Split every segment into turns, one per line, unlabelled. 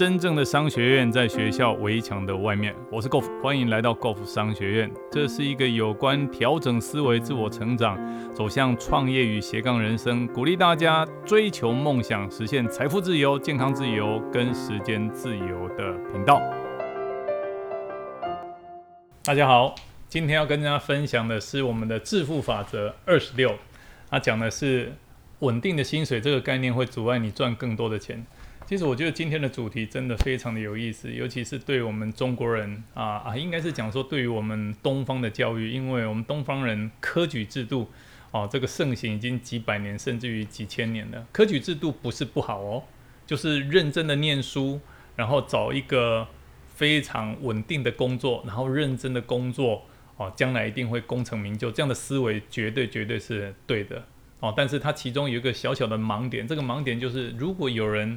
真正的商学院在学校围墙的外面。我是 Golf，欢迎来到 Golf 商学院。这是一个有关调整思维、自我成长、走向创业与斜杠人生，鼓励大家追求梦想、实现财富自由、健康自由跟时间自由的频道。大家好，今天要跟大家分享的是我们的致富法则二十六。它讲的是稳定的薪水这个概念会阻碍你赚更多的钱。其实我觉得今天的主题真的非常的有意思，尤其是对我们中国人啊啊，应该是讲说对于我们东方的教育，因为我们东方人科举制度哦，这个盛行已经几百年甚至于几千年了。科举制度不是不好哦，就是认真的念书，然后找一个非常稳定的工作，然后认真的工作哦，将来一定会功成名就。这样的思维绝对绝对是对的哦。但是它其中有一个小小的盲点，这个盲点就是如果有人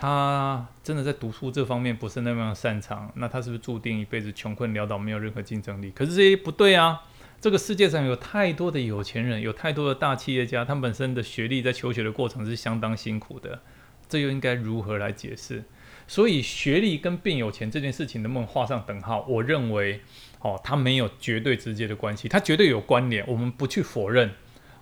他真的在读书这方面不是那么擅长，那他是不是注定一辈子穷困潦倒，没有任何竞争力？可是这些不对啊！这个世界上有太多的有钱人，有太多的大企业家，他本身的学历在求学的过程是相当辛苦的，这又应该如何来解释？所以学历跟变有钱这件事情能不能画上等号？我认为，哦，它没有绝对直接的关系，它绝对有关联，我们不去否认。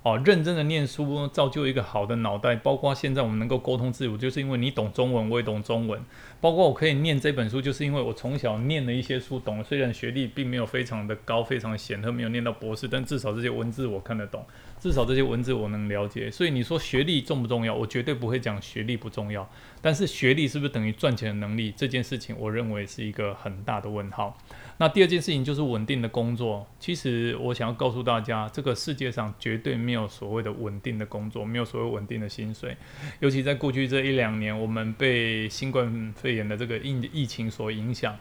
哦，认真的念书造就一个好的脑袋，包括现在我们能够沟通自如，就是因为你懂中文，我也懂中文。包括我可以念这本书，就是因为我从小念了一些书，懂了。虽然学历并没有非常的高，非常的显赫，没有念到博士，但至少这些文字我看得懂，至少这些文字我能了解。所以你说学历重不重要？我绝对不会讲学历不重要。但是学历是不是等于赚钱的能力？这件事情，我认为是一个很大的问号。那第二件事情就是稳定的工作。其实我想要告诉大家，这个世界上绝对没有所谓的稳定的工作，没有所谓稳定的薪水。尤其在过去这一两年，我们被新冠肺炎的这个疫疫情所影响，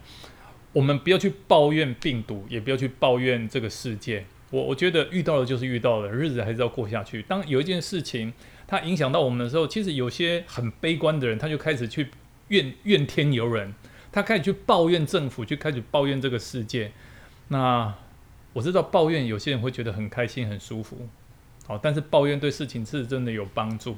我们不要去抱怨病毒，也不要去抱怨这个世界。我我觉得遇到了就是遇到了，日子还是要过下去。当有一件事情它影响到我们的时候，其实有些很悲观的人，他就开始去怨怨天尤人。他开始去抱怨政府，就开始抱怨这个世界。那我知道抱怨有些人会觉得很开心、很舒服，好，但是抱怨对事情是真的有帮助。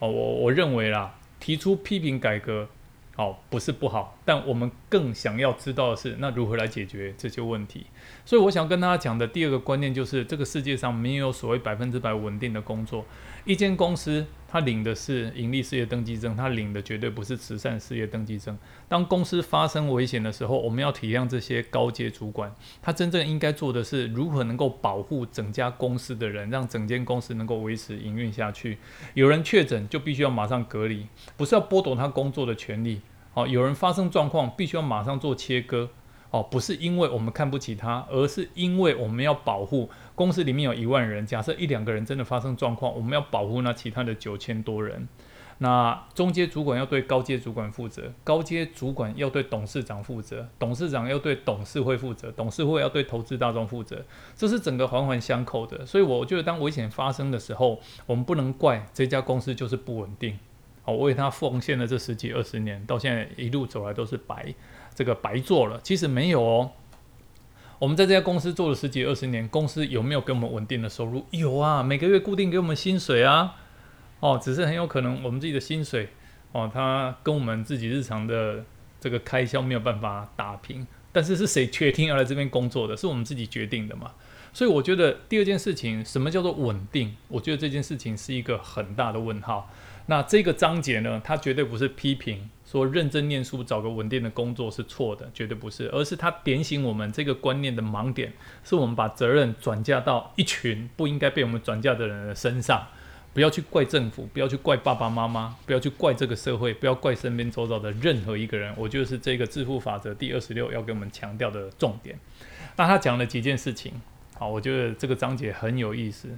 哦，我我认为啦，提出批评改革。好，不是不好，但我们更想要知道的是，那如何来解决这些问题？所以，我想跟大家讲的第二个观念就是，这个世界上没有所谓百分之百稳定的工作。一间公司，它领的是盈利事业登记证，它领的绝对不是慈善事业登记证。当公司发生危险的时候，我们要体谅这些高阶主管，他真正应该做的是如何能够保护整家公司的人，让整间公司能够维持营运下去。有人确诊，就必须要马上隔离，不是要剥夺他工作的权利。哦，有人发生状况，必须要马上做切割。哦，不是因为我们看不起他，而是因为我们要保护公司里面有一万人，假设一两个人真的发生状况，我们要保护那其他的九千多人。那中阶主管要对高阶主管负责，高阶主管要对董事长负责，董事长要对董事会负责，董事会要对投资大众负责，这是整个环环相扣的。所以我觉得，当危险发生的时候，我们不能怪这家公司就是不稳定。我为他奉献了这十几二十年，到现在一路走来都是白，这个白做了。其实没有哦，我们在这家公司做了十几二十年，公司有没有给我们稳定的收入？有啊，每个月固定给我们薪水啊。哦，只是很有可能我们自己的薪水，哦，它跟我们自己日常的这个开销没有办法打平。但是是谁决定要来这边工作的？是我们自己决定的嘛？所以我觉得第二件事情，什么叫做稳定？我觉得这件事情是一个很大的问号。那这个章节呢，它绝对不是批评说认真念书找个稳定的工作是错的，绝对不是，而是它点醒我们这个观念的盲点，是我们把责任转嫁到一群不应该被我们转嫁的人的身上，不要去怪政府，不要去怪爸爸妈妈，不要去怪这个社会，不要怪身边周遭的任何一个人。我觉得是这个致富法则第二十六要给我们强调的重点。那他讲了几件事情，好，我觉得这个章节很有意思。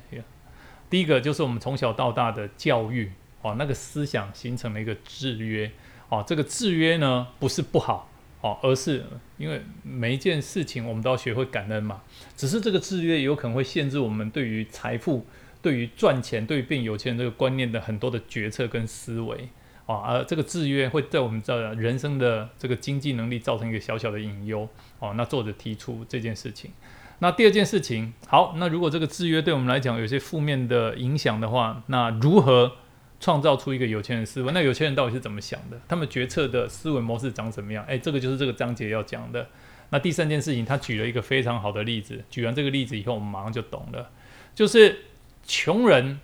第一个就是我们从小到大的教育。哦，那个思想形成了一个制约。哦，这个制约呢不是不好，哦，而是因为每一件事情我们都要学会感恩嘛。只是这个制约有可能会限制我们对于财富、对于赚钱、对于变有钱人这个观念的很多的决策跟思维。啊，而这个制约会在我们的人生的这个经济能力造成一个小小的隐忧。哦，那作者提出这件事情。那第二件事情，好，那如果这个制约对我们来讲有些负面的影响的话，那如何？创造出一个有钱人思维。那有钱人到底是怎么想的？他们决策的思维模式长什么样？诶，这个就是这个章节要讲的。那第三件事情，他举了一个非常好的例子。举完这个例子以后，我们马上就懂了，就是穷人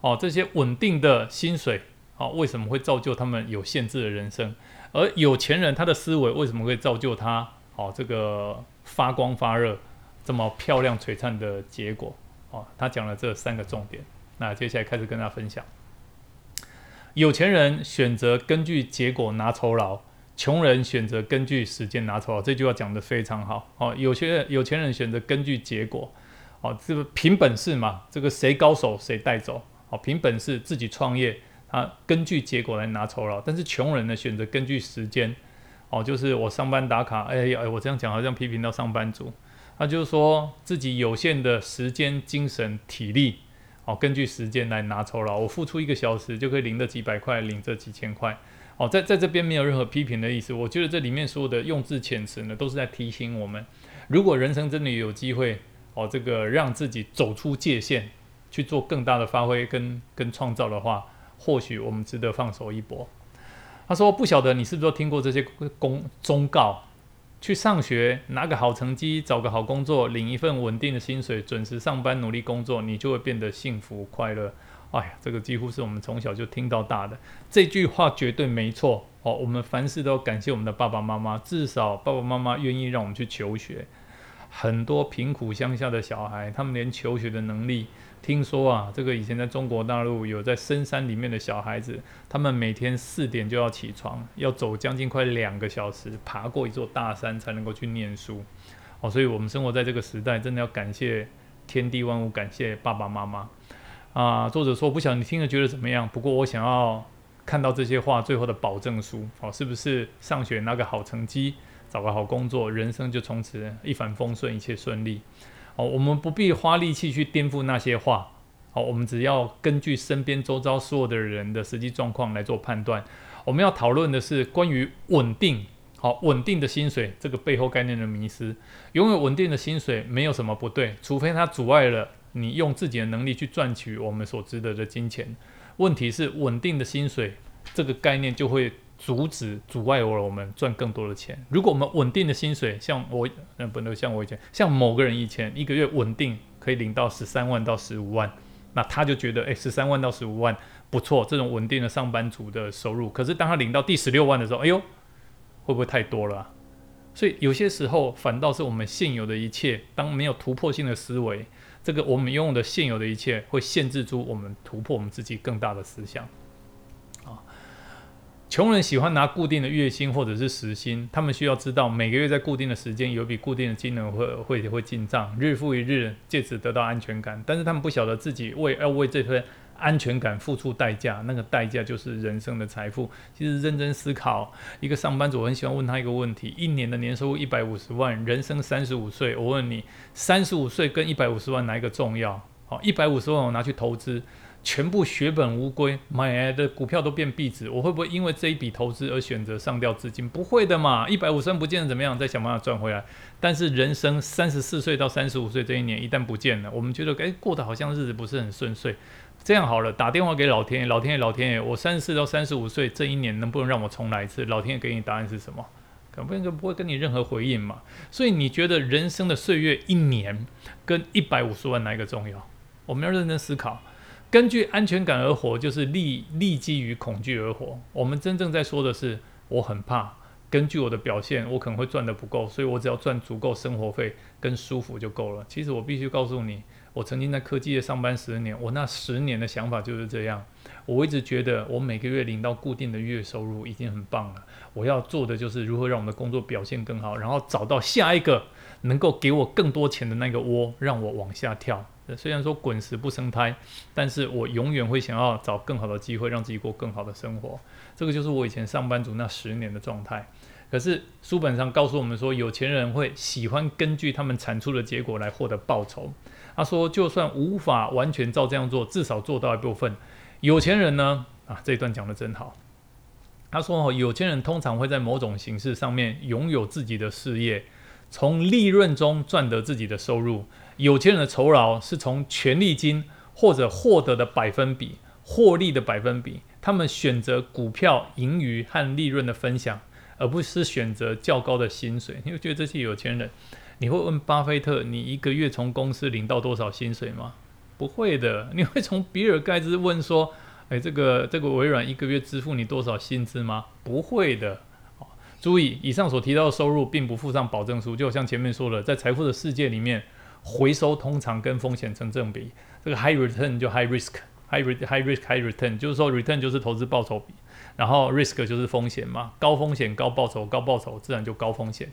哦，这些稳定的薪水哦，为什么会造就他们有限制的人生？而有钱人他的思维为什么会造就他哦这个发光发热、这么漂亮璀璨的结果？哦，他讲了这三个重点。那接下来开始跟大家分享，有钱人选择根据结果拿酬劳。穷人选择根据时间拿酬劳，这句话讲得非常好哦。有些有钱人选择根据结果，哦，这个凭本事嘛，这个谁高手谁带走，哦，凭本事自己创业，他根据结果来拿酬劳。但是穷人呢，选择根据时间，哦，就是我上班打卡，哎哎，我这样讲好像批评到上班族，那就是说自己有限的时间、精神、体力，哦，根据时间来拿酬劳，我付出一个小时就可以领这几百块，领这几千块。哦，在在这边没有任何批评的意思。我觉得这里面所有的用字遣词呢，都是在提醒我们：如果人生真的有机会，哦，这个让自己走出界限，去做更大的发挥跟跟创造的话，或许我们值得放手一搏。他说：“不晓得你是不是听过这些公忠告？去上学，拿个好成绩，找个好工作，领一份稳定的薪水，准时上班，努力工作，你就会变得幸福快乐。”哎呀，这个几乎是我们从小就听到大的这句话，绝对没错哦。我们凡事都要感谢我们的爸爸妈妈，至少爸爸妈妈愿意让我们去求学。很多贫苦乡下的小孩，他们连求学的能力，听说啊，这个以前在中国大陆有在深山里面的小孩子，他们每天四点就要起床，要走将近快两个小时，爬过一座大山才能够去念书。哦，所以我们生活在这个时代，真的要感谢天地万物，感谢爸爸妈妈。啊，作者说不晓得你听了觉得怎么样？不过我想要看到这些话最后的保证书，哦，是不是上学拿个好成绩，找个好工作，人生就从此一帆风顺，一切顺利？哦，我们不必花力气去颠覆那些话，哦，我们只要根据身边周遭所有的人的实际状况来做判断。我们要讨论的是关于稳定，好，稳定的薪水这个背后概念的迷失。拥有稳定的薪水没有什么不对，除非它阻碍了。你用自己的能力去赚取我们所值得的金钱，问题是稳定的薪水这个概念就会阻止、阻碍我我们赚更多的钱。如果我们稳定的薪水，像我，呃，不能像我以前，像某个人以前一个月稳定可以领到十三万到十五万，那他就觉得，哎，十三万到十五万不错，这种稳定的上班族的收入。可是当他领到第十六万的时候，哎呦，会不会太多了？所以有些时候反倒是我们现有的一切，当没有突破性的思维。这个我们拥有的现有的一切，会限制住我们突破我们自己更大的思想。啊，穷人喜欢拿固定的月薪或者是时薪，他们需要知道每个月在固定的时间有一笔固定的金额会会会进账，日复一日，借此得到安全感。但是他们不晓得自己为要为这份。安全感付出代价，那个代价就是人生的财富。其实认真思考，一个上班族，很喜欢问他一个问题：一年的年收入一百五十万，人生三十五岁，我问你，三十五岁跟一百五十万哪一个重要？好，一百五十万我拿去投资。全部血本无归，买的股票都变壁纸，我会不会因为这一笔投资而选择上吊资金？不会的嘛，一百五十万不见得怎么样，再想办法赚回来。但是人生三十四岁到三十五岁这一年一旦不见了，我们觉得诶过得好像日子不是很顺遂。这样好了，打电话给老天爷，老天爷，老天爷，我三十四到三十五岁这一年能不能让我重来一次？老天爷给你答案是什么？可能就不会跟你任何回应嘛。所以你觉得人生的岁月一年跟一百五十万哪一个重要？我们要认真思考。根据安全感而活，就是立立基于恐惧而活。我们真正在说的是，我很怕。根据我的表现，我可能会赚的不够，所以我只要赚足够生活费跟舒服就够了。其实我必须告诉你，我曾经在科技业上班十年，我那十年的想法就是这样。我一直觉得，我每个月领到固定的月收入已经很棒了。我要做的就是如何让我们的工作表现更好，然后找到下一个能够给我更多钱的那个窝，让我往下跳。虽然说滚石不生胎，但是我永远会想要找更好的机会，让自己过更好的生活。这个就是我以前上班族那十年的状态。可是书本上告诉我们说，有钱人会喜欢根据他们产出的结果来获得报酬。他说，就算无法完全照这样做，至少做到一部分。有钱人呢？啊，这一段讲的真好。他说，有钱人通常会在某种形式上面拥有自己的事业，从利润中赚得自己的收入。有钱人的酬劳是从权利金或者获得的百分比，获利的百分比，他们选择股票盈余和利润的分享，而不是选择较高的薪水。你会觉得这些有钱人？你会问巴菲特，你一个月从公司领到多少薪水吗？不会的。你会从比尔盖茨问说，诶，这个这个微软一个月支付你多少薪资吗？不会的。注意，以上所提到的收入并不附上保证书，就像前面说的，在财富的世界里面，回收通常跟风险成正比。这个 high return 就 high risk，high high risk high return，就是说 return 就是投资报酬比，然后 risk 就是风险嘛，高风险高报酬，高报酬自然就高风险。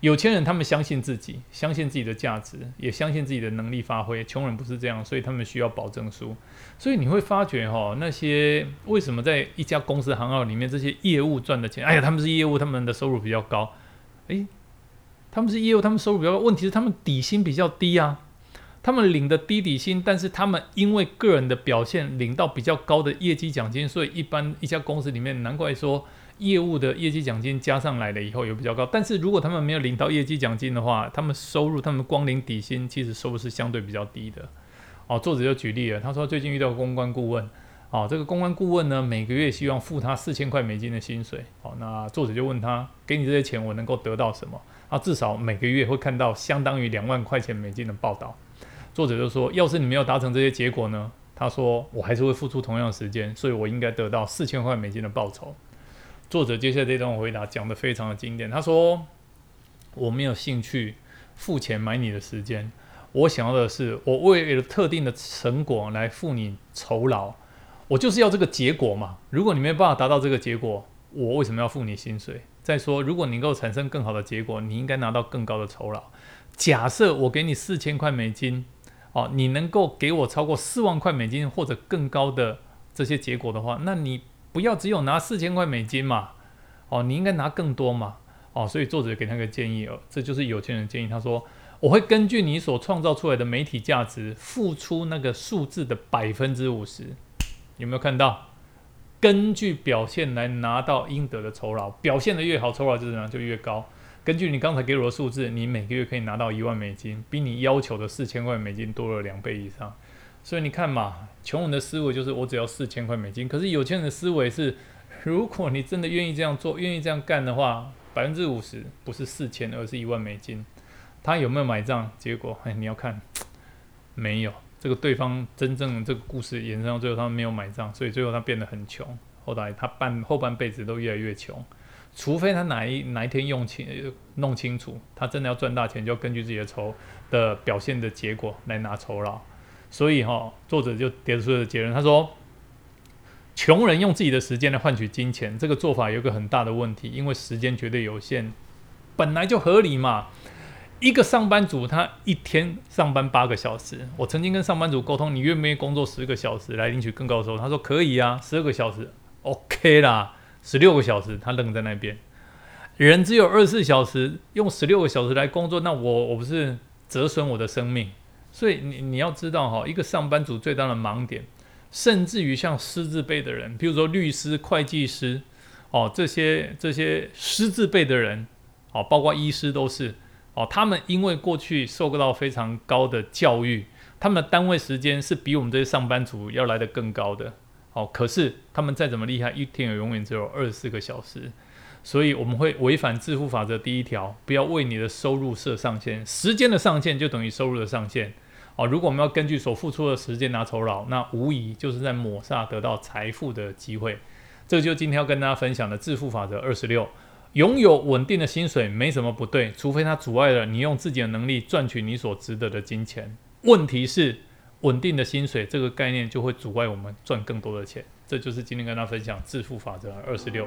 有钱人他们相信自己，相信自己的价值，也相信自己的能力发挥。穷人不是这样，所以他们需要保证书。所以你会发觉哈，那些为什么在一家公司行号里面，这些业务赚的钱，哎呀，他们是业务，他们的收入比较高。诶，他们是业务，他们收入比较高。问题是他们底薪比较低啊，他们领的低底薪，但是他们因为个人的表现领到比较高的业绩奖金，所以一般一家公司里面，难怪说。业务的业绩奖金加上来了以后也比较高，但是如果他们没有领到业绩奖金的话，他们收入他们光领底薪其实收入是相对比较低的。哦，作者就举例了，他说最近遇到公关顾问，哦，这个公关顾问呢每个月希望付他四千块美金的薪水，哦，那作者就问他，给你这些钱我能够得到什么？啊，至少每个月会看到相当于两万块钱美金的报道。作者就说，要是你没有达成这些结果呢？他说我还是会付出同样的时间，所以我应该得到四千块美金的报酬。作者接下来这段回答讲的非常的经典。他说：“我没有兴趣付钱买你的时间，我想要的是我为了特定的成果来付你酬劳。我就是要这个结果嘛。如果你没办法达到这个结果，我为什么要付你薪水？再说，如果你能够产生更好的结果，你应该拿到更高的酬劳。假设我给你四千块美金，哦，你能够给我超过四万块美金或者更高的这些结果的话，那你。”不要只有拿四千块美金嘛，哦，你应该拿更多嘛，哦，所以作者给他个建议哦，这就是有钱人建议。他说，我会根据你所创造出来的媒体价值，付出那个数字的百分之五十。有没有看到？根据表现来拿到应得的酬劳，表现的越好，酬劳就怎样就越高。根据你刚才给我的数字，你每个月可以拿到一万美金，比你要求的四千块美金多了两倍以上。所以你看嘛，穷人的思维就是我只要四千块美金，可是有钱人的思维是，如果你真的愿意这样做，愿意这样干的话，百分之五十不是四千，而是一万美金，他有没有买账？结果哎，你要看，没有。这个对方真正这个故事延伸到最后，他们没有买账，所以最后他变得很穷，后来他半后半辈子都越来越穷，除非他哪一哪一天用清弄清楚，他真的要赚大钱，就要根据自己的酬的表现的结果来拿酬劳。所以哈，作者就得出了结论。他说，穷人用自己的时间来换取金钱，这个做法有个很大的问题，因为时间绝对有限，本来就合理嘛。一个上班族他一天上班八个小时，我曾经跟上班族沟通，你愿不愿意工作十个小时来领取更高收入？他说可以啊，十二个小时 OK 啦，十六个小时他愣在那边。人只有二十四小时，用十六个小时来工作，那我我不是折损我的生命？所以你你要知道哈，一个上班族最大的盲点，甚至于像师字辈的人，比如说律师、会计师，哦，这些这些师字辈的人，哦，包括医师都是，哦，他们因为过去受到非常高的教育，他们的单位时间是比我们这些上班族要来的更高的，哦，可是他们再怎么厉害，一天也永远只有二十四个小时。所以我们会违反致富法则第一条，不要为你的收入设上限，时间的上限就等于收入的上限。哦，如果我们要根据所付出的时间拿酬劳，那无疑就是在抹杀得到财富的机会。这就今天要跟大家分享的致富法则二十六：拥有稳定的薪水没什么不对，除非它阻碍了你用自己的能力赚取你所值得的金钱。问题是，稳定的薪水这个概念就会阻碍我们赚更多的钱。这就是今天跟大家分享致富法则二十六。